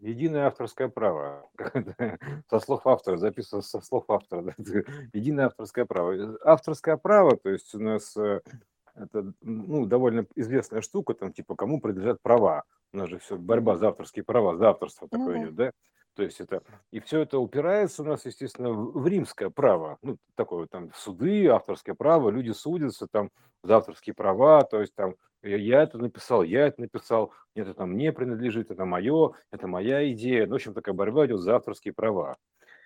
единое авторское право. Со слов автора, записано со слов автора. Единое авторское право. Авторское право, то есть у нас э, это ну, довольно известная штука, там типа кому принадлежат права. У нас же все борьба за авторские права, за авторство Ну такое да. идет, да? То есть это и все это упирается у нас, естественно, в римское право, ну такое там суды, авторское право, люди судятся там за авторские права, то есть там я, это написал, я это написал, нет, это мне принадлежит, это мое, это моя идея. Ну, в общем, такая борьба идет за авторские права.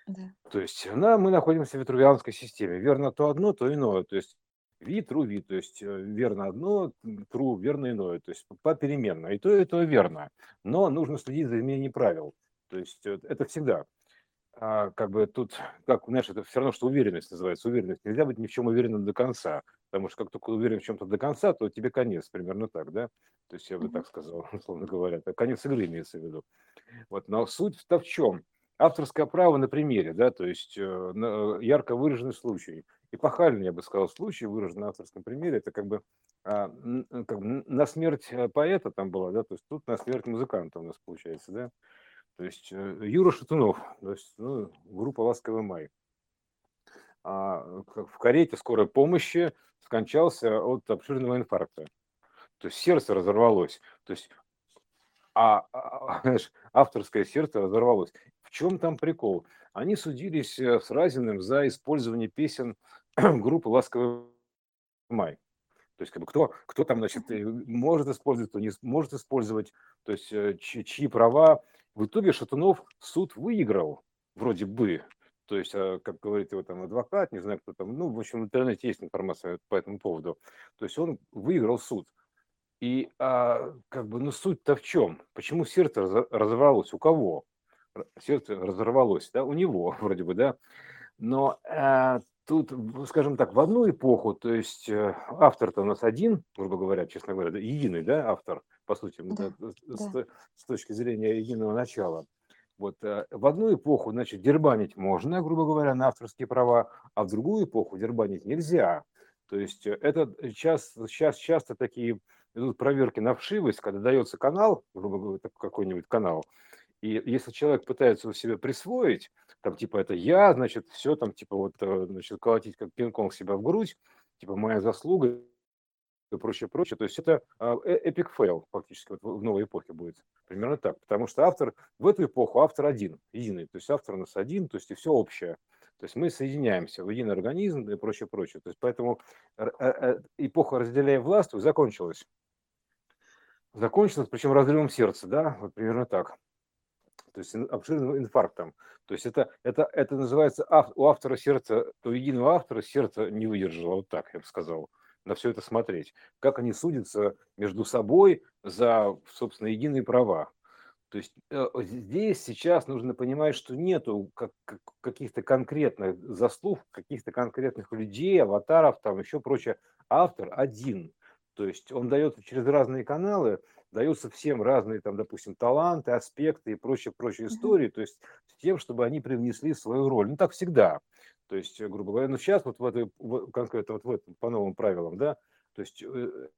Да. То есть на, мы находимся в витрувианской системе. Верно то одно, то иное. То есть ви, тру, ви. То есть э, верно одно, тру, верно иное. То есть попеременно. И то, и то верно. Но нужно следить за изменением правил. То есть э, это всегда. А, как бы тут, как, знаешь, это все равно, что уверенность называется. Уверенность. Нельзя быть ни в чем уверенным до конца. Потому что как только уверен в чем-то до конца, то тебе конец. Примерно так, да? То есть я бы так сказал, условно говоря. Это конец игры имеется в виду. Вот, но суть-то в чем? Авторское право на примере, да, то есть э, ярко выраженный случай. Эпохальный, я бы сказал, случай, выраженный на авторском примере, это как бы, н- как бы на смерть э, поэта там была, да, то есть тут на смерть музыканта у нас получается, да. То есть э, Юра Шатунов, то есть, ну, группа «Ласковый май». А, как в карете скорой помощи скончался от обширного инфаркта. То есть сердце разорвалось. То есть а, а, знаешь, авторское сердце разорвалось. В чем там прикол? Они судились э, с Разиным за использование песен группы «Ласковый май». То есть, как бы, кто, кто там, значит, э, может использовать, кто не может использовать, то есть, э, чьи, чьи права. В итоге Шатунов суд выиграл, вроде бы. То есть, э, как говорит его там адвокат, не знаю, кто там, ну, в общем, в интернете есть информация по этому поводу. То есть, он выиграл суд. И а, как бы, ну суть-то в чем? Почему сердце разо- разорвалось? У кого? Сердце разорвалось, да, у него вроде бы, да. Но а, тут, скажем так, в одну эпоху, то есть э, автор-то у нас один, грубо говоря, честно говоря, единый, да, автор, по сути, да, Да. с, Да. то- с точки зрения единого начала. Вот э, в одну эпоху, значит, дербанить можно, грубо говоря, на авторские права, а в другую эпоху дербанить нельзя. То есть э, это сейчас, сейчас часто такие идут проверки на вшивость, когда дается канал, грубо говоря, какой-нибудь канал, и если человек пытается его себе присвоить, там типа это я, значит, все там типа вот, э, значит, колотить как пинком себя в грудь, типа моя заслуга и прочее, прочее. То есть это а, э- epic fail фактически вот в новой эпохе будет. Примерно так. Потому что автор в эту эпоху автор один, единый. То есть автор у нас один, то есть и все общее. То есть мы соединяемся в единый организм и прочее, прочее. То есть поэтому р- э, э, эпоха разделяя власть закончилась. Закончилась, причем разрывом сердца, да, вот примерно так. То есть обширным инфарктом. То есть это, это, это называется у автора сердца, у единого автора сердце не выдержало, вот так я бы сказал, на все это смотреть. Как они судятся между собой за, собственно, единые права. То есть э, здесь сейчас нужно понимать, что нету как- как- каких-то конкретных заслуг, каких-то конкретных людей, аватаров, там еще прочее. Автор один. То есть он дает через разные каналы, даются всем разные, там, допустим, таланты, аспекты и прочие, прочие Мгм. истории, то есть с тем, чтобы они привнесли свою роль. Ну, так всегда. То есть, э, грубо говоря, ну, сейчас вот в этой, конкретно вот в этом, по новым правилам, да, то есть э,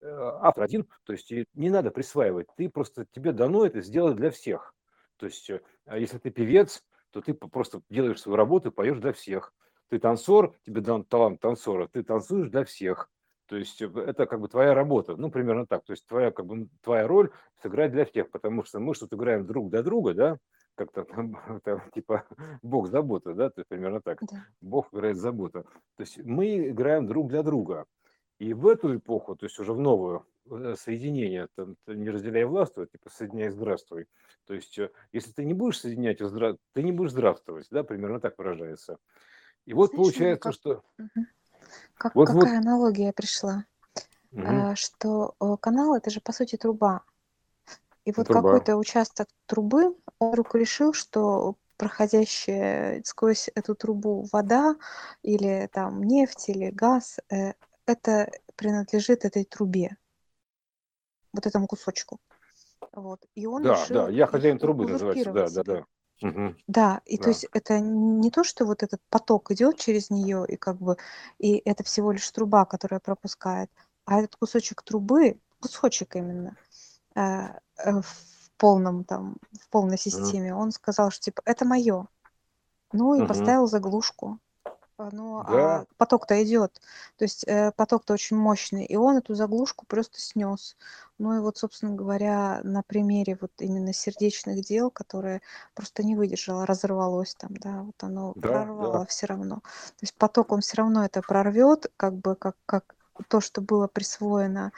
э, автор один, то есть не надо присваивать, ты просто, тебе дано это сделать для всех. То есть, а если ты певец, то ты просто делаешь свою работу и поешь для всех. Ты танцор, тебе дан талант танцора, ты танцуешь для всех. То есть э, это как бы твоя работа, ну, примерно так. То есть твоя, как бы, твоя роль сыграть для всех, потому что мы что-то играем друг для друга, да, как-то там, там, типа Бог забота, да, то есть примерно так. Да. Бог играет забота. То есть мы играем друг для друга. И в эту эпоху, то есть уже в новую, э, соединение, там, не разделяй властвуй, типа соединяй здравствуй. То есть э, если ты не будешь соединять, ты не будешь здравствовать, да, примерно так выражается. И вот мне получается, как, что мгм. Как вот вот, какая аналогия пришла, мгм, А, что канал это же по сути труба. И вот труба, какой-то участок трубы, он вдруг решил, что проходящая сквозь эту трубу вода или там нефть или газ, э, это принадлежит этой трубе, вот этому кусочку. Вот. И он да, да, решил я их хозяин трубы называется, узурпировать да, да, себе. да, Мгм, Да, и то есть это не то, что вот этот поток идет через нее, и как бы, и это всего лишь труба, которая пропускает, а этот кусочек трубы, кусочек именно, э, э, в полном там, в полной системе, он сказал, что типа это мое. Ну и Мгм. поставил заглушку. А, Ну, Да, а поток-то идет, то есть э, поток-то очень мощный, и он эту заглушку просто снес. Ну и вот, собственно говоря, на примере вот именно сердечных дел, которое просто не выдержало, разорвалось там, да, вот оно да, прорвало да. все равно. То есть поток он все равно это прорвет, как бы как, как то, что было присвоено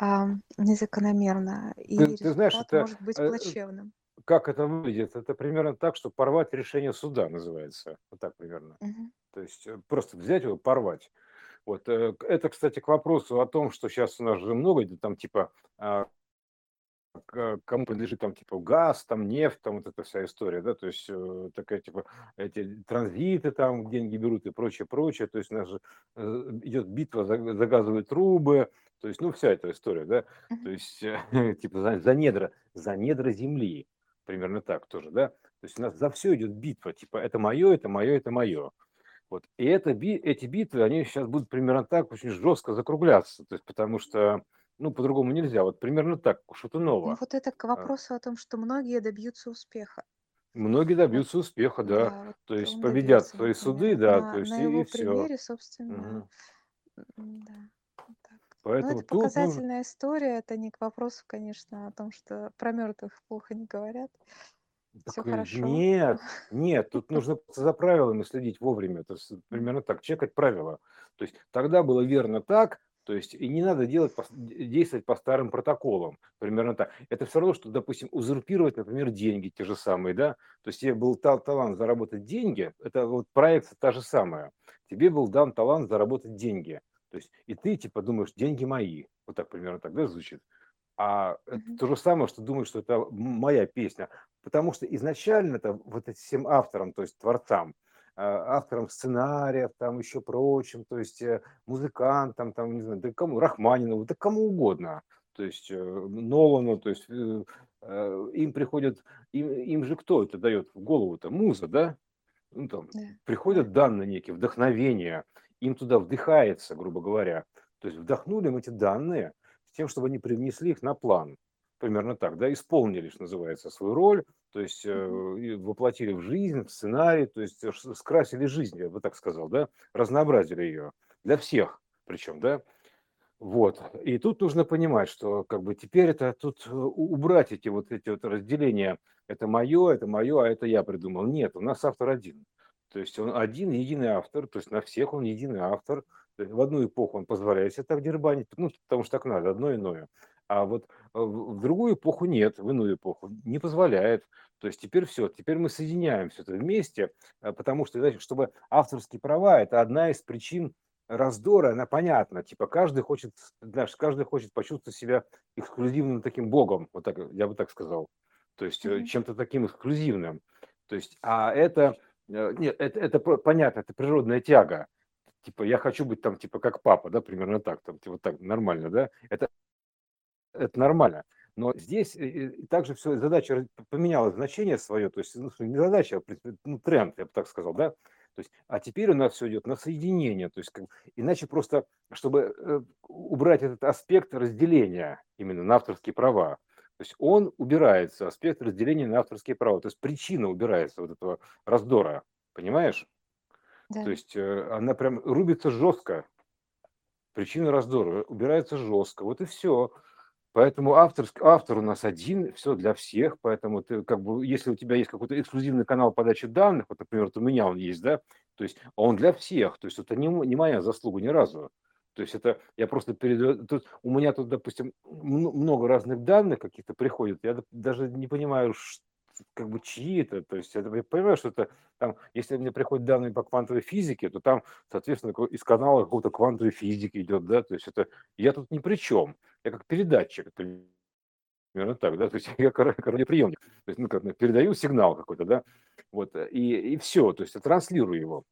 а, незакономерно, и Ты, ты знаешь, результат это может быть э, плачевным. Как это выглядит? Это примерно так, что порвать решение суда называется. Вот так примерно. Мгм. То есть э, просто взять его, порвать. Вот э, это, кстати, к вопросу о том, что сейчас у нас же много там типа а, кому принадлежит там типа газ, там нефть, там вот эта вся история, да, то есть э, такая типа эти транзиты там деньги берут и прочее, прочее, то есть у нас же э, идет битва за, за газовые трубы, то есть ну вся эта история, да, то есть э, типа за, за недра, за недра земли, примерно так тоже, да, то есть у нас за все идет битва, типа это мое, это мое, это мое. Вот. И это, эти битвы, они сейчас будут примерно так очень жестко закругляться, то есть потому что, ну, по-другому нельзя. Вот примерно так, Ну Шатунова. вот это к А, вопросу о том, что многие добьются успеха. Многие добьются успеха, да, да, вот то есть победят добился, свои суды, например. да, то На, есть на и, его все. примере, собственно, м, да, Но Поэтому это тут нужно, показательная история, это не к вопросу, конечно, о том, что про мертвых плохо не говорят. Все так и хорошо. нет, нет, тут нужно за правилами следить вовремя, то есть М, примерно так, чекать правила. То есть тогда было верно так, то есть и не надо делать, действовать по старым протоколам, примерно так. Это все равно, что, допустим, узурпировать, например, деньги те же самые, да, то есть тебе был та- талант заработать деньги, это вот проекция та же самая, тебе был дан талант заработать деньги, то есть и ты типа думаешь, деньги мои, вот так примерно так, да, звучит. А это то же самое, что думаешь, что это моя песня. Потому что изначально это вот этим всем авторам, то есть творцам, а, авторам сценариев, там еще прочим, то есть э, музыкантам, там, не знаю, да кому, Рахманинову, да кому угодно, то есть э, Нолану, то есть э, им приходят, им, им же кто это дает в голову-то? Муза, да? Ну, там, да. приходят данные некие, вдохновение, им туда вдыхается, грубо говоря. То есть вдохнули им эти данные с тем, чтобы они привнесли их на план. Примерно так, да, исполнили, что называется, свою роль, то есть э, воплотили в жизнь, в сценарий, то есть э, скрасили жизнь, я бы так сказал, да, разнообразили ее для всех, причем, да, вот. И тут нужно понимать, что как бы теперь это тут э, убрать эти вот эти вот разделения. Это мое, это мое, а это я придумал. Нет, у нас автор один. То есть он один, единый автор, то есть на всех он единый автор. В одну эпоху он позволяет себе так дербанить, ну, потому что так надо, одно иное. А вот э, в другую эпоху нет, в иную эпоху не позволяет. То есть теперь все, теперь мы соединяем все это вместе, э, потому что, знаете, чтобы авторские права– это одна из причин раздора, она понятна. Типа каждый хочет, знаешь, каждый хочет почувствовать себя эксклюзивным таким богом, вот так, я бы так сказал. То есть мгм, чем-то таким эксклюзивным. То есть, а это, нет, это, это понятно, это природная тяга. Типа я хочу быть там, типа как папа, да, примерно так, там, типа так, нормально, да. Это, это нормально. Но здесь э, э, также все, задача поменяла значение свое, то есть ну, не задача, а ну, тренд, я бы так сказал, да. То есть, а теперь у нас все идет на соединение, то есть как, иначе просто, чтобы э, убрать этот аспект разделения именно на авторские права, то есть он убирается, аспект разделения на авторские права, то есть причина убирается вот этого раздора, понимаешь? То да. есть э, она прям рубится жестко, причина раздора убирается жестко, вот и все. Поэтому автор, автор у нас один, все для всех, поэтому ты как бы, если у тебя есть какой-то эксклюзивный канал подачи данных, вот, например, вот у меня он есть, да, то есть он для всех, то есть это не, не моя заслуга ни разу. То есть это я просто передаю, тут, у меня тут, допустим, много разных данных каких-то приходит, я даже не понимаю, ш- как бы чьи это, то есть это, я понимаю, что это там, если мне приходят данные по квантовой физике, то там, соответственно, из канала какого-то квантовой физики идет, да, то есть это, я тут ни при чем я как передатчик, примерно так, да, то есть я радиоприемник, то есть, ну, как передаю сигнал какой-то, да, вот, э, и, и все, то есть я транслирую его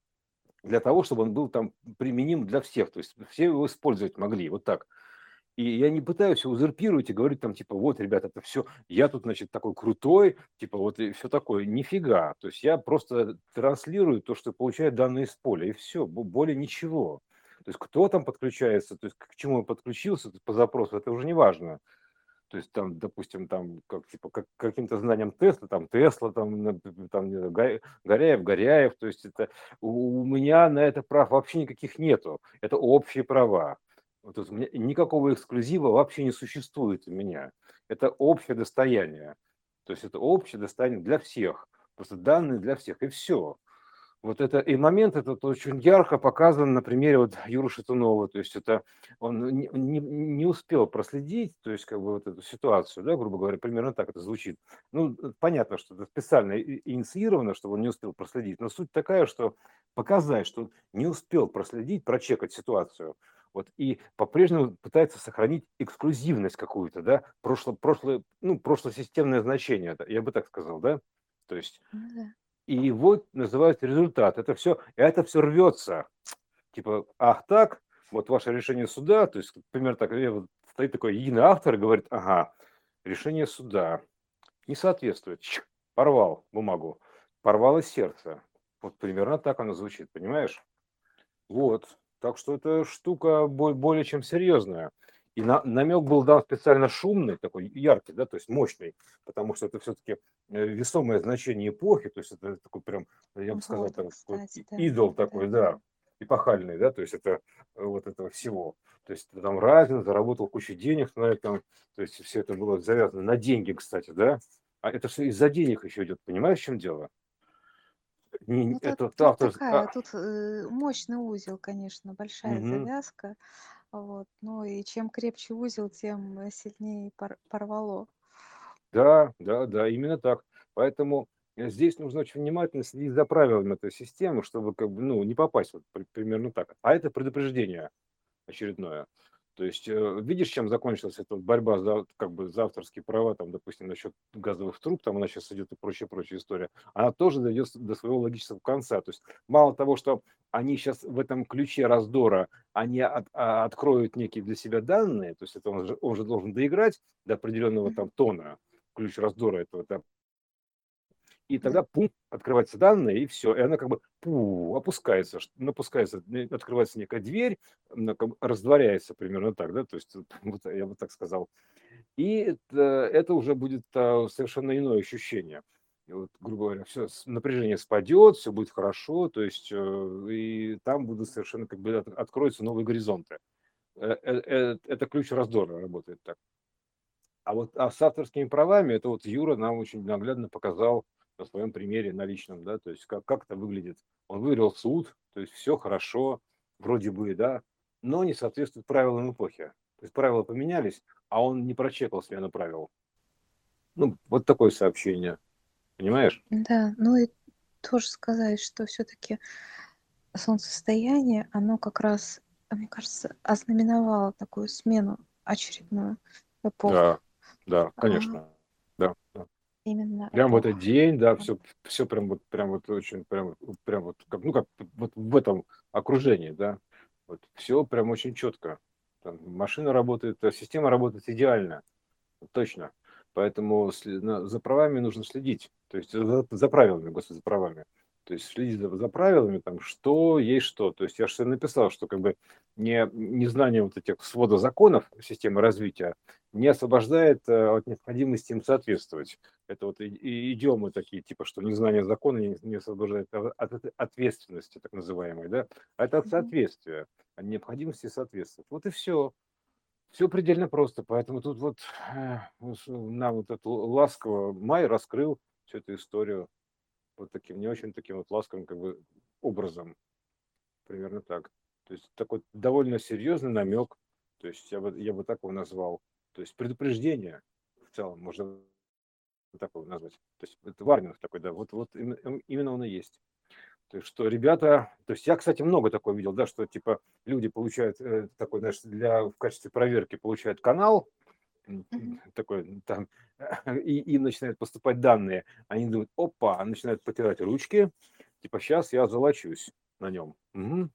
для того, чтобы он был там применим для всех, то есть все его использовать могли, вот так. И я не пытаюсь узурпировать и говорить там, типа, вот, ребята, это все, я тут, значит, такой крутой, типа, вот и все такое. Нифига. То есть я просто транслирую то, что получает данные из поля, и все, более ничего. То есть кто там подключается, то есть к чему он подключился по запросу, это уже не важно. То есть там, допустим, там как типа как, каким-то знанием Тесла, там Тесла, там, там Горяев, Горяев, то есть это у, у меня на это прав вообще никаких нету, это общие права. Вот, у меня никакого эксклюзива вообще не существует у меня. Это общее достояние. То есть это общее достояние для всех. Просто данные для всех. И все. Вот это и момент этот очень ярко показан на примере вот Юры Шатунова. То есть это он не, не, успел проследить, то есть как бы вот эту ситуацию, да, грубо говоря, примерно так это звучит. Ну, понятно, что это специально инициировано, чтобы он не успел проследить, но суть такая, что показать, что он не успел проследить, прочекать ситуацию, вот, и по-прежнему пытается сохранить эксклюзивность какую-то, да, прошло, прошлое, ну, прошлосистемное значение, я бы так сказал, да, то есть ну и вот называется результат. Это все, это все рвется. Типа, ах так, вот ваше решение суда, то есть, например, так, вот стоит такой единый автор и говорит, ага, решение суда не соответствует. Чик, порвал бумагу, порвало сердце. Вот примерно так оно звучит, понимаешь? Вот. Так что эта штука более чем серьезная. И на, намек был дан специально шумный, такой яркий, да, то есть мощный, потому что это все-таки э, весомое значение эпохи, то есть это такой прям, я бы сказал, там, кстати, да. идол такой, да, да, эпохальный, да, то есть это э, вот этого всего. То есть там Разин заработал кучу денег на этом, то есть все это было завязано на деньги, кстати, да, а это все из-за денег еще идет, понимаешь, в чем дело? Не, ну, это тут, тут такая, а... тут э, мощный узел, конечно, большая угу. завязка. Вот. Ну и чем крепче узел, тем э, сильнее пор- порвало. Да, да, да, именно так. Поэтому э, здесь нужно очень внимательно следить за правилами этой системы, чтобы как бы, ну, не попасть вот примерно так. А это предупреждение очередное. То есть э, видишь, чем закончилась эта борьба за, как бы, за авторские права, там, допустим, насчет газовых труб, там она сейчас идет и прочая-прочая история, она тоже дойдет до своего логического конца. То есть мало того, что они сейчас в этом ключе раздора, они от, а, откроют некие для себя данные, то есть это он же, он же должен доиграть до определенного там тона, ключ раздора этого, да, и тогда пум, открываются данные, и все. И она как бы пу, опускается, напускается, открывается некая дверь, она как бы раздворяется примерно так, да, то есть вот, я бы так сказал. И это, это уже будет а, совершенно иное ощущение. И вот, грубо говоря, все, напряжение спадет, все будет хорошо, то есть э, и там будут совершенно как бы откроются новые горизонты. Э, э, это ключ раздора работает так. А вот а с авторскими правами, это вот Юра нам очень наглядно показал на своем примере, на личном, да, то есть как, как это выглядит. Он выиграл суд, то есть все хорошо, вроде бы, да, но не соответствует правилам эпохи. То есть правила поменялись, а он не прочекал смену правил. Ну, вот такое сообщение. Понимаешь? Да, ну и тоже сказать, что все-таки солнцестояние, оно как раз, мне кажется, ознаменовало такую смену очередную эпоху. Да, да, конечно. А, да, да именно прям в этот день, да, все, все прям вот, прям вот очень, прям, прям вот, как, ну, как вот в этом окружении, да, вот все прям очень четко. Там машина работает, э, система работает идеально, точно. Поэтому за правами нужно следить, то есть за, за правилами, господи, за правами. То есть следить за, за правилами, там, что есть что. То есть я же написал, что как бы не, незнание вот этих свода законов системы развития не освобождает э, от необходимости им соответствовать. Это вот и, и идиомы такие, типа, что незнание закона не, не освобождает от, ответственности, так называемой, да? А это от соответствия, от необходимости соответствовать. Вот и все. Все предельно просто. Поэтому тут вот э, нам вот это ласково Май раскрыл всю эту историю вот таким, не очень таким вот ласковым как бы образом. Примерно так. То есть такой довольно серьезный намек, то есть я бы, я бы так его назвал. То есть предупреждение в целом можно так его назвать. То есть это варнинг такой, да, вот, вот именно он и есть. То есть, что ребята, то есть я, кстати, много такого видел, да, что типа люди получают э, такой, знаешь, для, в качестве проверки получают канал. Такой там, и им начинают поступать данные, они думают, опа, начинают потирать ручки, типа сейчас я золочусь на нем. Угу.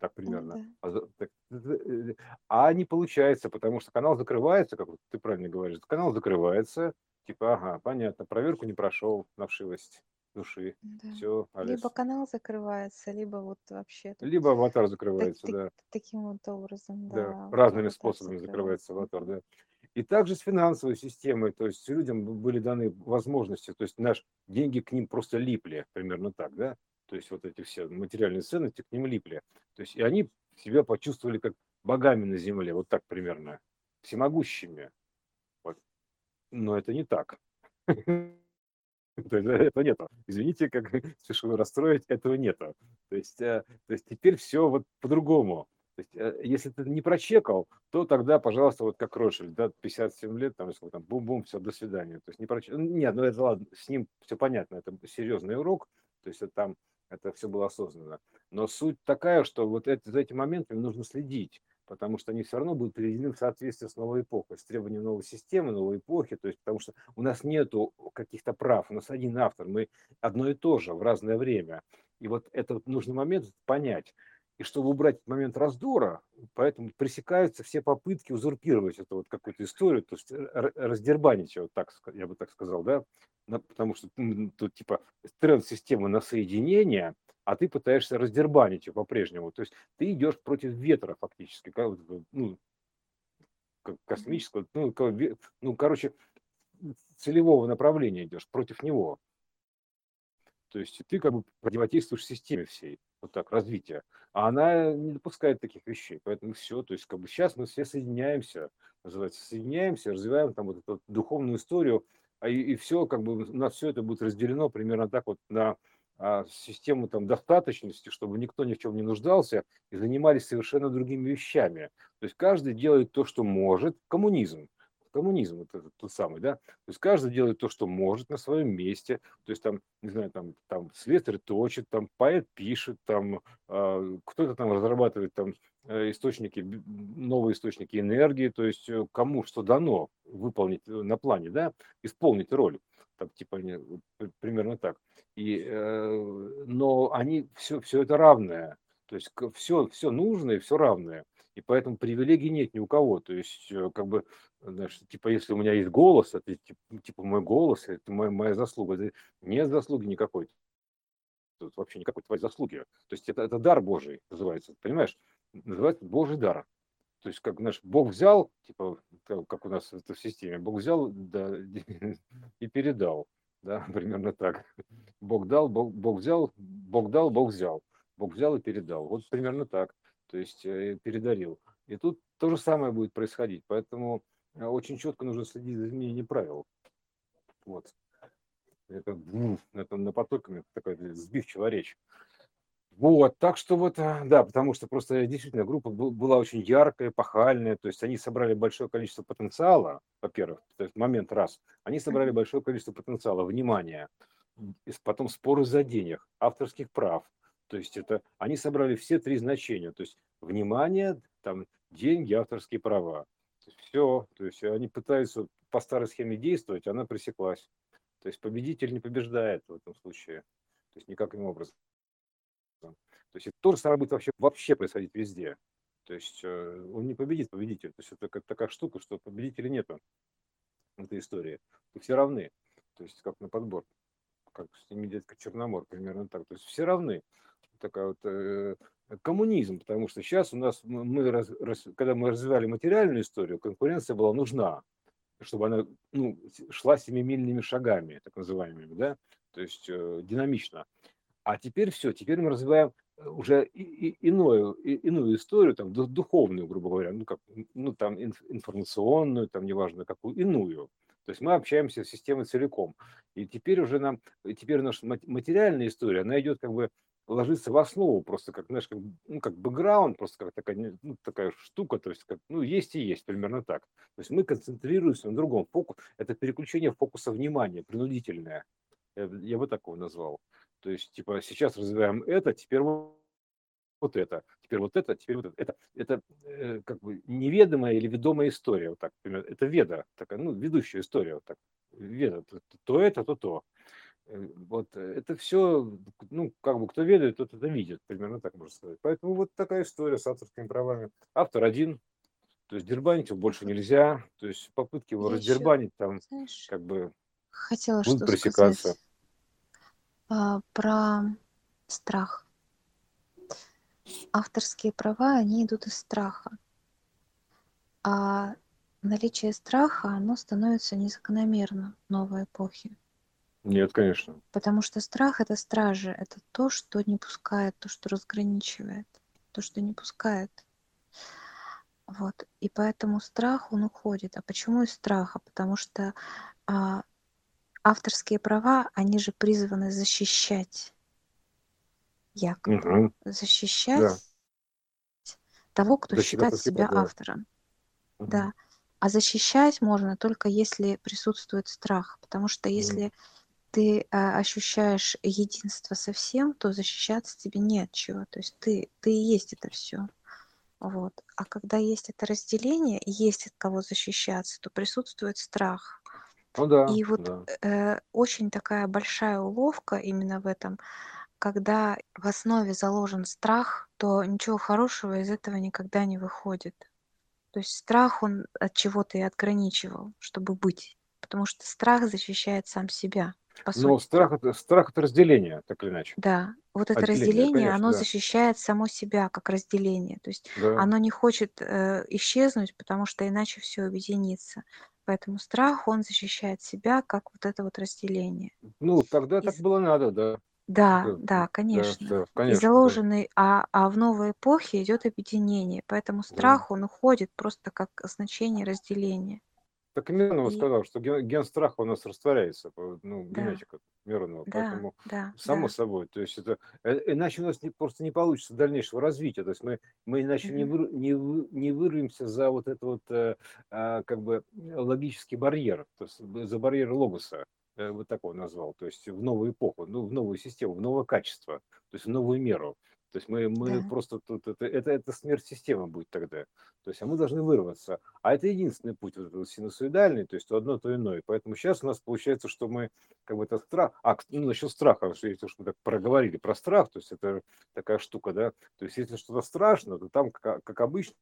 Так примерно. А, так, э, а не получается, потому что канал закрывается, как ты правильно говоришь, канал закрывается, типа, ага, понятно, проверку не прошел на вшивость души. Да. Все, Либо канал закрывается, либо вот вообще... Либо аватар закрывается, так, да. таким вот образом, да. да разными способами закрывается аватар, да. И также с финансовой системой, то есть людям были даны возможности, то есть наши деньги к ним просто липли, примерно так, да, то есть вот эти все материальные ценности к ним липли. То есть и они себя почувствовали как богами на земле, вот так примерно, всемогущими. Вот. Но это не так. Этого нету. Извините, как спешу расстроить, этого нету. То есть, э, то есть теперь все вот по-другому. То есть, э, если ты не прочекал, то тогда, пожалуйста, вот как Рошель, да, 57 лет, там, если там, бум-бум, все, до свидания. То есть не прочекал. Нет, ну это ладно, с ним все понятно, это серьезный урок, то есть это там, это все было осознанно. Но суть такая, что вот это, за этими моментами нужно следить потому что они все равно будут приведены в соответствие с новой эпохой, с требованием новой системы, новой эпохи, то есть потому что у нас нету каких-то прав, у нас один автор, мы одно и то же в разное время. И вот этот нужный момент понять. И чтобы убрать момент раздора, поэтому пресекаются все попытки узурпировать эту вот какую-то историю, то есть раздербанить ее, так, я бы так сказал, да, потому что тут типа тренд системы на соединение – а ты пытаешься раздербанить ее по-прежнему. То есть ты идешь против ветра фактически, ну, космического, ну, ну, короче, целевого направления идешь, против него. То есть ты как бы противодействуешь системе всей, вот так, развития. А она не допускает таких вещей. Поэтому все, то есть как бы сейчас мы все соединяемся, называется, соединяемся, развиваем там вот эту духовную историю, а и, и все, как бы у нас все это будет разделено примерно так вот на а, систему там достаточности, чтобы никто ни в чем не нуждался и занимались совершенно другими вещами. То есть каждый делает то, что может. Коммунизм. Коммунизм это тот самый, да. То есть каждый делает то, что может на своем месте. То есть там, не знаю, там, там слесарь точит, там поэт пишет, там э, кто-то там разрабатывает там э, источники, новые источники энергии, то есть э, кому что дано выполнить э, на плане, да, исполнить роль там типа они, примерно так. И, э, но они все, все это равное. То есть все, все нужное, все равное. И поэтому привилегий нет ни у кого. То есть, э, как бы, знаешь, типа, если у меня есть голос, это типа, типа мой голос, это моя, моя заслуга. Нет заслуги никакой. Тут вообще никакой твоей заслуги. То есть это, это дар Божий называется. Понимаешь? Называется Божий дар. То есть, как наш Бог взял, типа, как у нас это в системе, Бог взял да, и передал. Да, примерно так. Бог дал, Бог, Бог взял, Бог дал, Бог взял. Бог взял и передал. Вот примерно так. То есть э, передарил. И тут то же самое будет происходить. Поэтому э, очень четко нужно следить за изменением правил. Вот. Это, это на потоками такая сбивчивая речь. Вот, так что вот, а, да, потому что просто действительно группа была очень яркая, пахальная, то есть они собрали большое количество потенциала, во-первых, то есть момент раз, они собрали большое количество потенциала, внимания, потом споры за денег, авторских прав, то есть это, они собрали все три значения, то есть внимание, там, деньги, авторские права, все, то есть они пытаются по старой схеме действовать, она пресеклась, то есть победитель не побеждает в этом случае, то есть никаким образом. То есть это то же самое будет вообще, вообще происходить везде. То есть э, он не победит победитель. То есть это как такая штука, что победителя нету в этой истории. И все равны. То есть как на подбор. Как с ними дядька Черномор, примерно так. То есть все равны. Такая вот э, коммунизм, потому что сейчас у нас, мы, когда мы развивали материальную историю, конкуренция была нужна, чтобы она ну, шла семимильными шагами, так называемыми, да, то есть э, динамично. А теперь все, теперь мы развиваем э, уже и, и, иную, и, иную историю, там, духовную, грубо говоря, ну, как, ну, там, информационную, там, неважно какую, иную. То есть мы общаемся с системой целиком. И теперь уже нам, теперь наша материальная история, она идет как бы ложится в основу просто как, знаешь, как, ну, как бэкграунд, просто как такая, ну, такая штука, то есть, как, ну, есть и есть, примерно так. То есть мы концентрируемся на другом. Фокус, это переключение фокуса внимания, принудительное. Я, я бы такого назвал. То есть, типа, сейчас развиваем это, теперь вот вот это, теперь вот это, теперь вот это. Это, это э, как бы неведомая или ведомая история, вот так, например, это веда, такая, ну, ведущая история, вот так, веда, то, то это, то то. Э, вот это все, ну, как бы кто ведает, тот это видит, примерно так можно сказать. Поэтому вот такая история с авторскими правами. Автор один, то есть дербанить его больше нельзя, то есть попытки его Я раздербанить там знаешь, как бы хотела будут пресекаться. Сказать а, про страх. Авторские права, они идут из страха. А наличие страха, оно становится незакономерно в новой эпохе. Нет, конечно. Потому что страх это стражи, это то, что не пускает, то, что разграничивает, то, что не пускает. Вот. И поэтому страх, он уходит. А почему из страха? Потому что а, авторские права, они же призваны защищать якобы. Угу. Защищать Да. того, кто Защита считает себя да. автором. Мгм. Да. А защищать можно только если присутствует страх. Потому что если ты а, ощущаешь единство со всем, то защищаться тебе не от чего. То есть ты, ты и есть это все. Вот. А когда есть это разделение, и есть от кого защищаться, то присутствует страх. Ну да, И вот да. э, очень такая большая уловка именно в этом, когда в основе заложен страх, то ничего хорошего из этого никогда не выходит. То есть страх, он от чего-то и отграничивал, чтобы быть. Потому что страх защищает сам себя, по Но сути. страх это, страх это разделение, так или иначе. Да, вот это Отделение, разделение, конечно, оно да. защищает само себя как разделение. То есть Да. оно не хочет э, исчезнуть, потому что иначе все объединится. Поэтому страх, он защищает себя как вот это вот разделение. Ну, тогда И так было надо, да. Да, Да, да, да, конечно. да, И конечно, да. заложенный, а, а в новой эпохе идет объединение. Поэтому Да. страх, он уходит просто как значение разделения. Так Миронова И сказал, что ген, ген страха у нас растворяется, по- ну, да, генетика Миронова, да, поэтому да, само да. собой, то есть это, э, иначе у нас не, просто не получится дальнейшего развития, то есть мы, мы иначе не, Мгм. выр, не, вы- не вырвемся за вот это вот, э, а, как бы, логический барьер, то есть за барьер логоса, э, вот так он назвал, то есть в новую эпоху, ну, в новую систему, в новое качество, то есть в новую меру. То есть мы, мы Да. просто тут, это, это, это смерть системы будет тогда. То есть а мы должны вырваться. А это единственный путь вот этот синусоидальный, то есть то одно, то иное. Поэтому сейчас у нас получается, что мы как бы это страх. А, ну, насчет страха, если уж мы так проговорили про страх, то есть это такая штука, да. То есть если что-то страшно, то там, как, как обычно,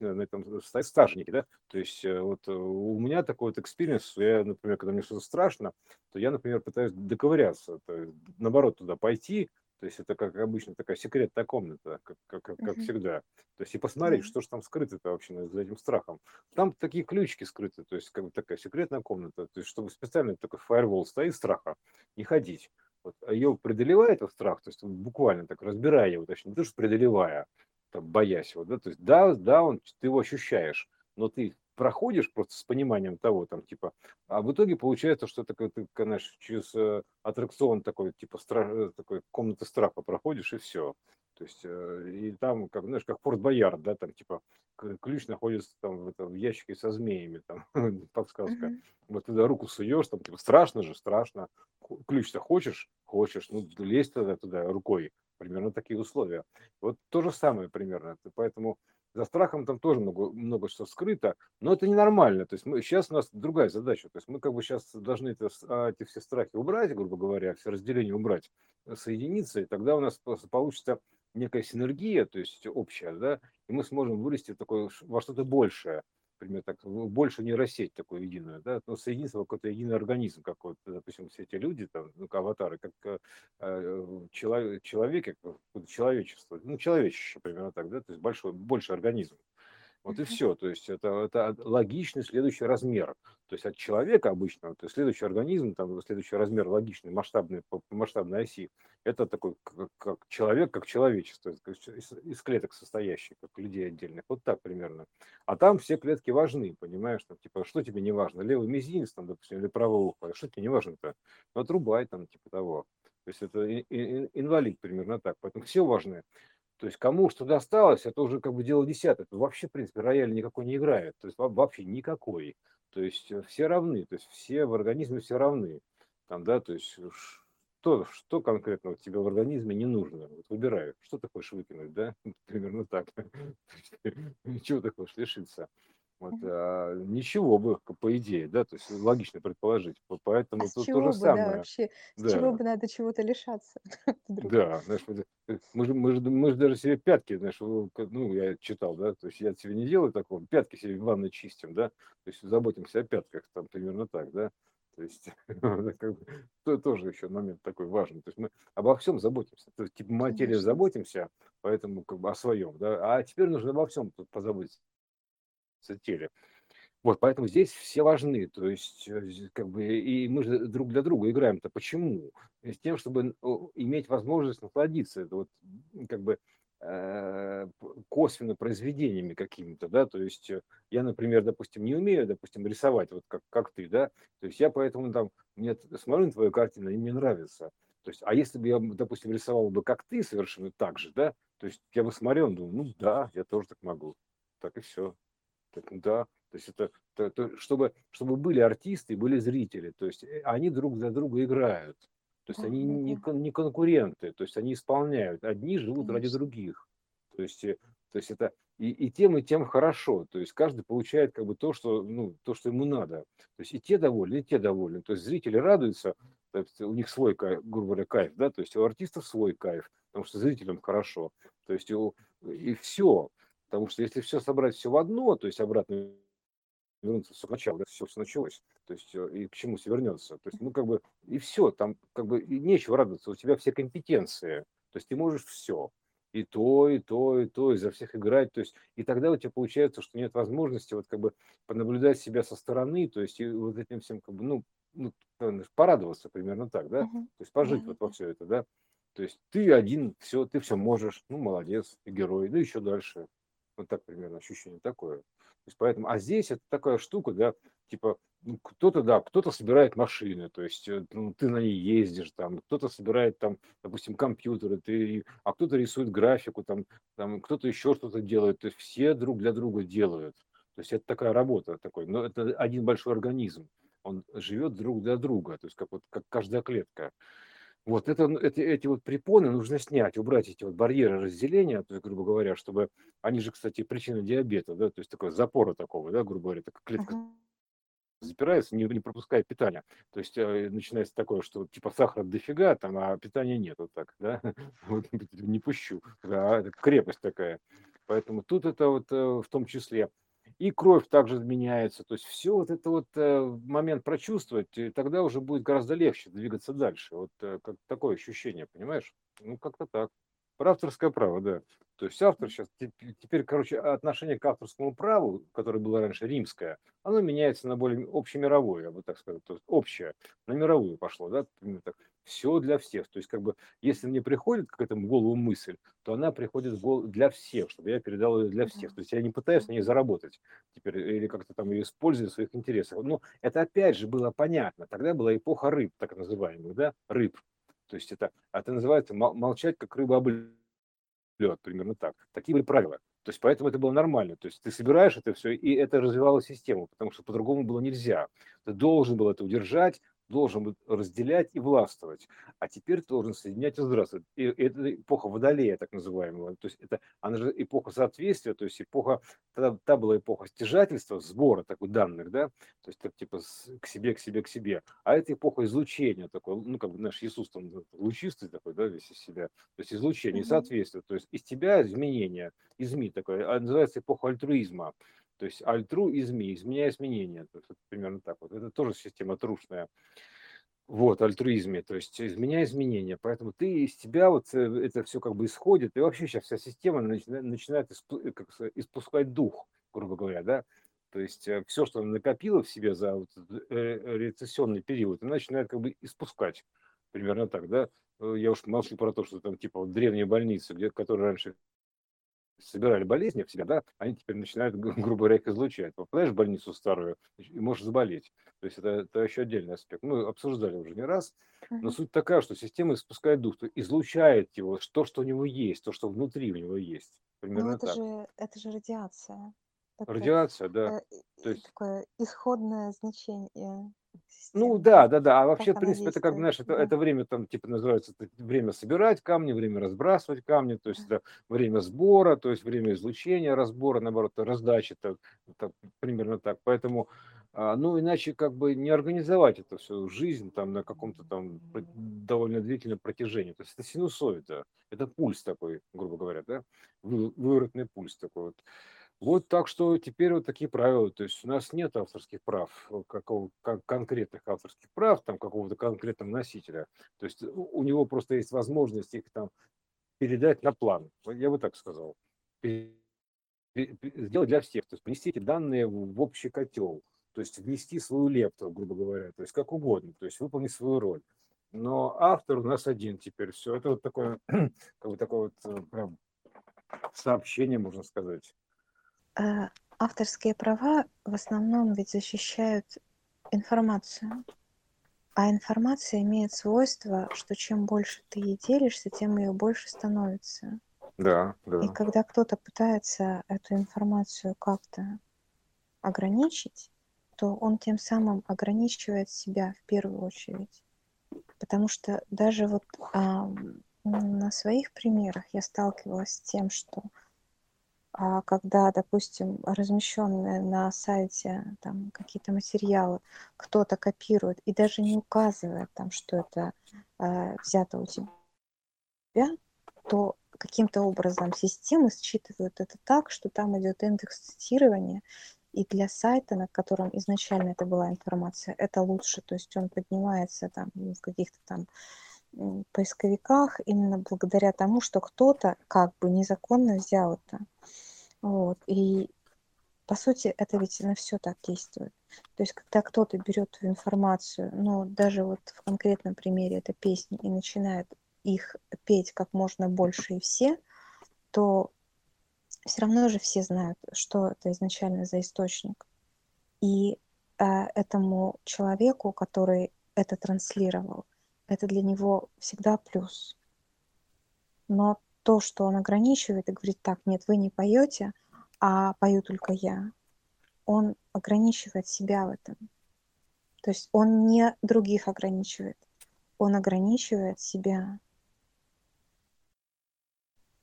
на этом стоят стражники, да, то есть э, вот э, у меня такой вот experience, я, например, когда мне что-то страшно, то я, например, пытаюсь доковыряться, то есть, наоборот, туда пойти, то есть это, как обычно, такая секретная комната, как, как, как, как Мгм. всегда, то есть и посмотреть, Да. что же там скрыто-то вообще за этим страхом. Там такие ключики скрыты, то есть как бы такая секретная комната, то есть чтобы специально такой фаервол стоит страха, не ходить. Вот, а ее преодолевая этот страх, то есть буквально так разбирая его, точнее, не то, что преодолевая, там, боясь его, да, то есть да, да, он, ты его ощущаешь, но ты проходишь просто с пониманием того, там, типа, а в итоге получается, что такой, ты, знаешь, через э, аттракцион такой, типа, стра- э, такой комнаты страха проходишь, и все. То есть, э, и там, как, знаешь, как Форт Боярд, да, там, типа, ключ находится там в, этом, в ящике со змеями, там, подсказка. Вот туда руку суешь, там, типа, страшно же, страшно. Ключ-то хочешь? Хочешь, ну, лезь тогда туда рукой. Примерно такие условия. Вот то же самое примерно. Поэтому за страхом там тоже много, много что скрыто, но это ненормально. То есть мы, сейчас у нас другая задача. То есть мы как бы сейчас должны это, а, эти все страхи убрать, грубо говоря, все разделения убрать, э, соединиться, и тогда у нас получится некая синергия, то есть общая, да, и мы сможем вырасти в такое, во что-то большее, например, так, в больше нейросеть такую единую, да, но соединиться в какой-то единый организм, как вот, допустим, все эти люди, там, ну, аватары, как э, э, чело- человек, как какое-то человечество, ну, человечество примерно так, да, то есть большой, больше организм. Вот и все. То есть это, это логичный следующий размер. То есть от человека обычного, то есть следующий организм, там следующий размер логичный, масштабный по масштабной оси, это такой как, как человек, как человечество, из, из клеток состоящих, как людей отдельных. Вот так примерно. А там все клетки важны, понимаешь? Там, типа, что тебе не важно? Левый мизинец, там, допустим, или правое ухо. Что тебе не важно-то? Ну, отрубай там, типа того. То есть это инвалид примерно так. Поэтому все важны. То есть кому что досталось, это уже как бы дело десятое. Вообще, в принципе, рояль никакой не играет. То есть во- вообще никакой. То есть э, все равны. То есть все в организме все равны. Там, да, то есть что, что конкретно тебе в организме не нужно? Вот выбирай, что ты хочешь выкинуть, да? Примерно так. Чего ты хочешь лишиться? Вот, а, ничего бы, по идее, да, то есть логично предположить. По- А Поэтому с тут то же бы, да, самое. вообще, с чего Да. бы надо чего-то лишаться? Да, знаешь, э, мы же, мы же, мы же даже себе пятки, знаешь, ну, я читал, да, то есть я себе не делаю такого, пятки себе в ванной чистим, да, то есть заботимся о пятках, там, примерно так, да, то есть это как бы то- тоже еще момент такой важный, то есть мы обо всем заботимся, то есть типа Конечно. заботимся, поэтому как бы о своем, да, а теперь нужно обо всем позаботиться теле. Вот, поэтому здесь все важны, то есть, э, как бы, и мы же друг для друга играем-то почему? С тем, чтобы иметь возможность насладиться, это вот, как бы, э, косвенно произведениями какими-то, да, то есть э, я, например, допустим, не умею, допустим, рисовать, вот как, как ты, да, то есть я поэтому там, мне смотрю на твою картину, и мне нравится, то есть, а если бы я, допустим, рисовал бы как ты совершенно так же, да, то есть я бы смотрел, думал, ну да, я тоже так могу, так и все. Так, да, то есть это, это, это чтобы, чтобы были артисты, были зрители, то есть э, они друг за друга играют. То есть они не, не конкуренты, то есть они исполняют. Одни живут Конечно. ради других. То есть, э, то есть это и, и тем, и тем хорошо. То есть каждый получает как бы то, что, ну, то, что ему надо. То есть и те довольны, и те довольны. То есть зрители радуются, то есть у них свой, грубо говоря, кайф, да, то есть у артистов свой кайф, потому что зрителям хорошо. То есть у, и все. Потому что если все собрать все в одно, то есть обратно вернуться с начала, да, все, все началось, то есть э, и к чему все вернется. То есть, ну, как бы, и все, там, как бы, и нечего радоваться, у тебя все компетенции, то есть ты можешь все, и то, и то, и то, и за всех играть, то есть, и тогда у тебя получается, что нет возможности вот как бы понаблюдать себя со стороны, то есть, и вот этим всем, как бы, ну, ну порадоваться примерно так, да, uh-huh. то есть пожить uh-huh. вот во все это, да, то есть ты один, все, ты все можешь, ну, молодец, ты герой, ну, еще дальше, вот так примерно ощущение такое есть поэтому, а здесь это такая штука, да, типа ну, кто-то, да, кто-то собирает машины, то есть э, ну, ты на ней ездишь, там, кто-то собирает там, допустим, компьютеры, ты, а кто-то рисует графику, там, там кто-то еще что-то делает, то есть все друг для друга делают. То есть это такая работа такой, но это один большой организм, он живет друг для друга, то есть как вот как каждая клетка. Вот это, эти, эти вот препоны нужно снять, убрать эти вот барьеры разделения, то есть, грубо говоря, чтобы они же, кстати, причина диабета, да, то есть такой запора такого, да, грубо говоря, такая клетка uh-huh. запирается, не, не пропускает питание. То есть э, начинается такое, что типа сахара дофига, там, а питания нет, вот так, да, вот, не пущу, а это крепость такая. Поэтому тут это вот э, в том числе и кровь также меняется. То есть все вот это вот э, момент прочувствовать, и тогда уже будет гораздо легче двигаться дальше. Вот э, как такое ощущение, понимаешь? Ну, как-то так. Про авторское право, да. То есть автор сейчас, теперь, короче, отношение к авторскому праву, которое было раньше римское, оно меняется на более общемировое, я бы так сказал, то есть общее, на мировую пошло, да, так все для всех. То есть, как бы, если мне приходит какая-то в голову мысль, то она приходит в голову для всех, чтобы я передал ее для всех. То есть я не пытаюсь на ней заработать теперь или как-то там ее использовать в своих интересах. Но это опять же было понятно. Тогда была эпоха рыб, так называемых, да, рыб. То есть это, это называется молчать, как рыба об лед, примерно так. Такие были правила. То есть поэтому это было нормально. То есть ты собираешь это все, и это развивало систему, потому что по-другому было нельзя. Ты должен был это удержать, должен разделять и властвовать, а теперь должен соединять и здравствовать. И это эпоха водолея, так называемого. То есть это, она же эпоха соответствия, то есть эпоха, та, та была эпоха стяжательства, сбора такой данных, да, то есть так типа к себе, к себе, к себе. А это эпоха излучения такой, ну как бы наш Иисус там лучистый такой, да, весь из себя. То есть излучение, соответствие, то есть из тебя изменения, из МИ такое, а называется эпоха альтруизма. То есть альтру изми, изменяя изменения. То есть, примерно так вот. Это тоже система трушная. Вот, альтруизме, то есть изменяя изменения. Поэтому ты из тебя вот э, это все как бы исходит, и вообще сейчас вся система начинает, э, испускать дух, грубо говоря, да. То есть э, все, что она накопила в себе за вот рецессионный период, она начинает как бы испускать. Примерно так, да. Я уж молчу про то, что там типа вот древние больницы, где, которые раньше собирали болезни в себя, да, они теперь начинают, грубо говоря, их излучать. Попадаешь в больницу старую и можешь заболеть. То есть это, это еще отдельный аспект. Мы обсуждали уже не раз, но суть такая, что система испускает дух, то излучает его, то, что у него есть, то, что внутри у него есть. Примерно ну, это так. Же, это же радиация. Такое, Радиация, да. Э, то есть... Такое исходное значение ну да, да, да. А вообще, в принципе, это как, знаешь, это, это время там, типа, называется это время собирать камни, время разбрасывать камни, то есть это время сбора, то есть время излучения, разбора, наоборот, раздачи, это, это примерно так. Поэтому, а, ну, иначе как бы не организовать эту всю жизнь там на каком-то там довольно длительном протяжении. То есть это синусоида, это пульс такой, грубо говоря, да, выворотный пульс такой вот. Вот так что теперь вот такие правила. То есть у нас нет авторских прав, э, какого, как конкретных авторских прав, там какого-то конкретного носителя. То есть у него просто есть возможность их там передать на план. Я бы так сказал. сделать для всех, то есть внести эти данные в общий котел, то есть внести свою лепту, грубо говоря, то есть как угодно, то есть выполнить свою роль. Но автор у нас один теперь, все. Это вот такое, как бы такое вот э, прям сообщение, можно сказать. Э, авторские права в основном ведь защищают информацию. А информация имеет свойство, что чем больше ты ей делишься, тем ее больше становится. Да, да. И когда кто-то пытается эту информацию как-то ограничить, то он тем самым ограничивает себя в первую очередь. Потому что даже вот а, на своих примерах я сталкивалась с тем, что когда, допустим, размещенные на сайте там какие-то материалы кто-то копирует и даже не указывает там, что это э, взято у тебя, то каким-то образом системы считывают это так, что там идет индекс цитирования, и для сайта, на котором изначально это была информация, это лучше, то есть он поднимается там в каких-то там поисковиках именно благодаря тому, что кто-то как бы незаконно взял это. Вот. И по сути, это ведь на все так действует. То есть, когда кто-то берет твою информацию, ну, даже вот в конкретном примере это песни, и начинает их петь как можно больше и все, то все равно же все знают, что это изначально за источник. И э, этому человеку, который это транслировал, это для него всегда плюс. Но то, что он ограничивает и говорит, так, нет, вы не поете, а пою только я, он ограничивает себя в этом. То есть он не других ограничивает, он ограничивает себя.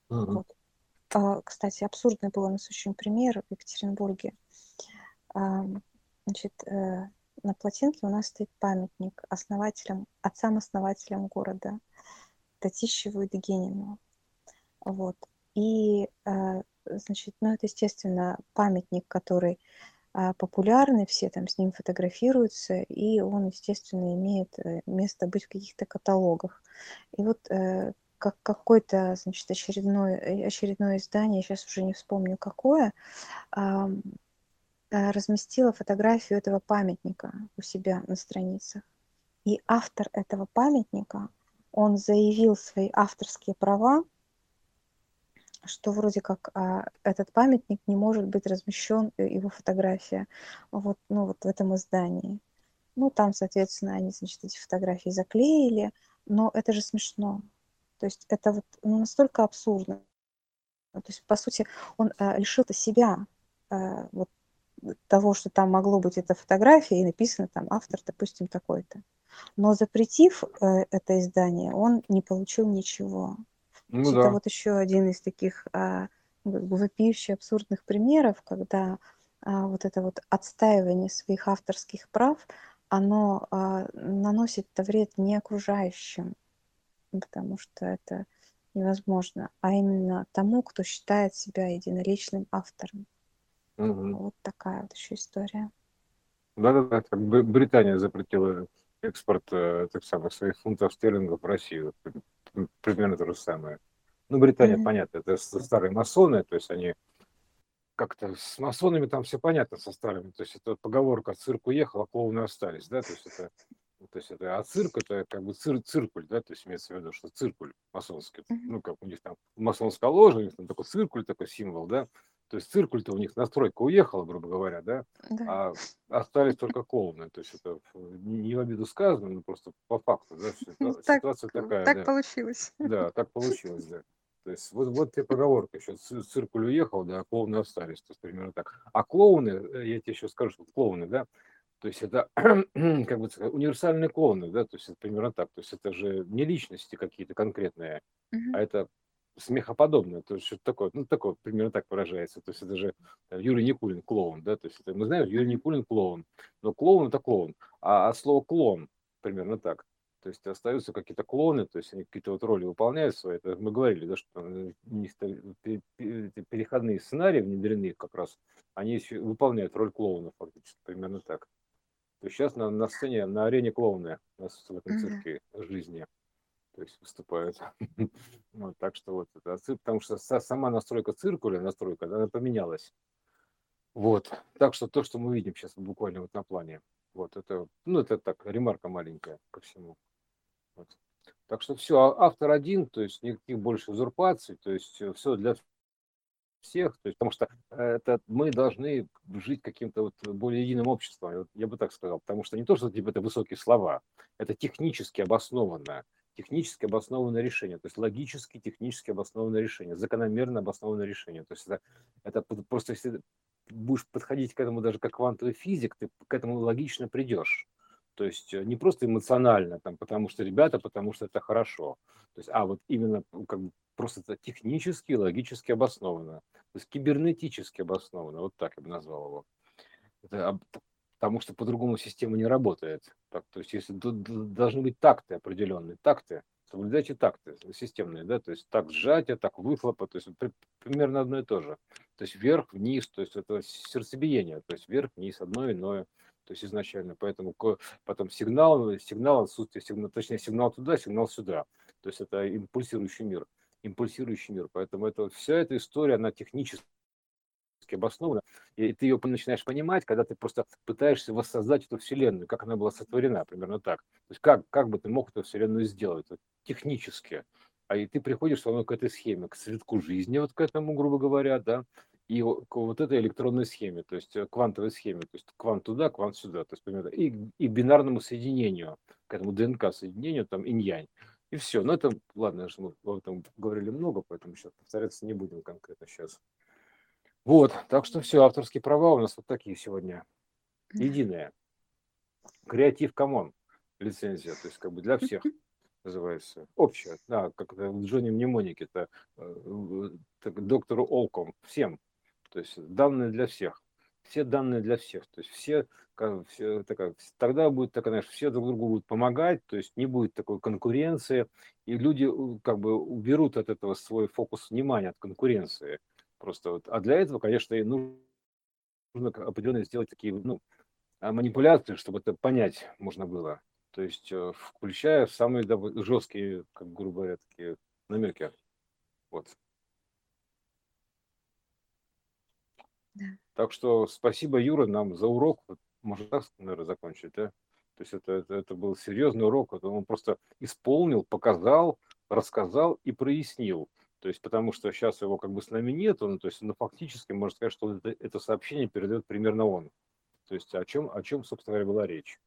Uh-huh. Вот. А, кстати, абсурдный был у нас очень пример в Екатеринбурге. А, значит, э, на плотинке у нас стоит памятник основателям, отцам-основателям города Татищеву и Дегенину. Вот. И, э, значит, ну, это, естественно, памятник, который э, популярный, все там с ним фотографируются, и он, естественно, имеет э, место быть в каких-то каталогах. И вот как какое-то, значит, очередное, очередное издание, сейчас уже не вспомню какое, разместила фотографию этого памятника у себя на страницах. И автор этого памятника, он заявил свои авторские права что вроде как а, этот памятник не может быть размещен, э, его фотография, вот, ну, вот в этом издании. Ну, там, соответственно, они, значит, эти фотографии заклеили, но это же смешно. То есть это вот ну, настолько абсурдно. То есть, по сути, он а, лишил-то себя а, вот того, что там могло быть эта фотография, и написано там автор, допустим, такой-то. Но запретив э, это издание, он не получил ничего. Ну, это да. вот еще один из таких а, ну, вопиющих абсурдных примеров, когда а, вот это вот отстаивание своих авторских прав, оно а, наносит вред не окружающим, потому что это невозможно, а именно тому, кто считает себя единоличным автором. Угу. Вот такая вот еще история. Да-да-да, как Британия запретила экспорт э, так самых своих фунтов стерлингов в Россию примерно то же самое. Ну, Британия, mm-hmm. понятно, это старые масоны, то есть они как-то с масонами там все понятно со старыми. То есть это поговорка «цирк уехал, а клоуны остались», да, то есть это то есть это, а цирк это как бы цир, циркуль, да, то есть имеется в виду, что циркуль масонский, ну, как у них там масонская ложа, у них там такой циркуль, такой символ, да, то есть циркуль-то у них настройка уехала, грубо говоря, да, да. а остались только клоуны. То есть это не в обиду сказано, но просто по факту, да, ситуация так, такая. Так да. получилось. Да, так получилось, да. То есть вот, вот тебе поговорка еще, циркуль уехал, да, а клоуны остались, то есть примерно так. А клоуны, э, я тебе еще скажу, что клоуны, да, то есть это как бы сказать, универсальные клоуны, да, то есть это примерно так. То есть это же не личности какие-то конкретные, uh-huh. а это смехоподобное, то есть что такое, ну, такое, примерно так выражается, то есть это же там, Юрий Никулин клоун, да, то есть это, мы знаем, Юрий Никулин клоун, но клоун это клоун, а от слова клон примерно так, то есть остаются какие-то клоны, то есть они какие-то вот роли выполняют свои, это мы говорили, да, что них переходные сценарии внедрены как раз, они выполняют роль клоуна фактически, примерно так. То есть сейчас на, на сцене, на арене клоуны у нас в этом цирке жизни. То есть выступают. вот, так что вот это, потому что сама настройка циркуля, настройка, она поменялась. Вот, так что то, что мы видим сейчас буквально вот на плане, вот это, ну это так, ремарка маленькая ко всему. Вот. Так что все, а автор один, то есть никаких больше узурпаций, то есть э, все для всех, то есть, потому что это мы должны жить каким-то вот более единым обществом, я бы так сказал, потому что не то, что типа это высокие слова, это технически обоснованное, технически обоснованное решение, то есть логически, технически обоснованное решение, закономерно обоснованное решение. То есть это, это просто если будешь подходить к этому даже как квантовый физик, ты к этому логично придешь. То есть э, не просто эмоционально, там, потому что ребята, потому что это хорошо. То есть, а вот именно как бы просто это технически, логически обоснованно. То есть кибернетически обоснованно. Вот так я бы назвал его. Это, потому что по-другому система не работает. Так, то есть если должны быть такты определенные, такты, соблюдайте такты системные, да, то есть так сжатие, так выхлопа, то есть примерно одно и то же. То есть вверх, вниз, то есть это сердцебиение, то есть вверх, вниз, одно иное то есть изначально. Поэтому потом сигнал, сигнал, отсутствие сигнала, точнее сигнал туда, сигнал сюда. То есть это импульсирующий мир, импульсирующий мир. Поэтому это, вся эта история, она технически обоснована, и ты ее начинаешь понимать, когда ты просто пытаешься воссоздать эту вселенную, как она была сотворена, примерно так. То есть как, как бы ты мог эту вселенную сделать вот, технически. А и ты приходишь равно к этой схеме, к цветку жизни, вот к этому, грубо говоря, да, и к вот этой электронной схеме, то есть э, квантовой схеме, то есть квант туда, квант сюда, то есть примерно, и, и бинарному соединению, к этому ДНК соединению, там инь-янь. И все. Но это, ладно, мы об этом говорили много, поэтому сейчас повторяться не будем конкретно сейчас. Вот, так что все, авторские права у нас вот такие сегодня. Единые. Creative Commons лицензия, то есть как бы для всех называется. Общая, да, как в Джонни Мнемонике, это э, доктору Олком, всем то есть данные для всех. Все данные для всех. То есть все, как, все такая, тогда будет так, знаешь, все друг другу будут помогать, то есть не будет такой конкуренции, и люди как бы уберут от этого свой фокус внимания от конкуренции. Просто вот. А для этого, конечно, и нужно определенно сделать такие ну, а, манипуляции, чтобы это понять можно было. То есть э, включая самые жесткие, как грубо говоря, такие намеки. Вот. Так что спасибо, Юра, нам за урок. Можно так, наверное, закончить, да? То есть это, это, это был серьезный урок. Он просто исполнил, показал, рассказал и прояснил. То есть потому что сейчас его как бы с нами нет, он, то есть, ну, фактически можно сказать, что это, это сообщение передает примерно он. То есть о чем, о чем, собственно говоря, была речь.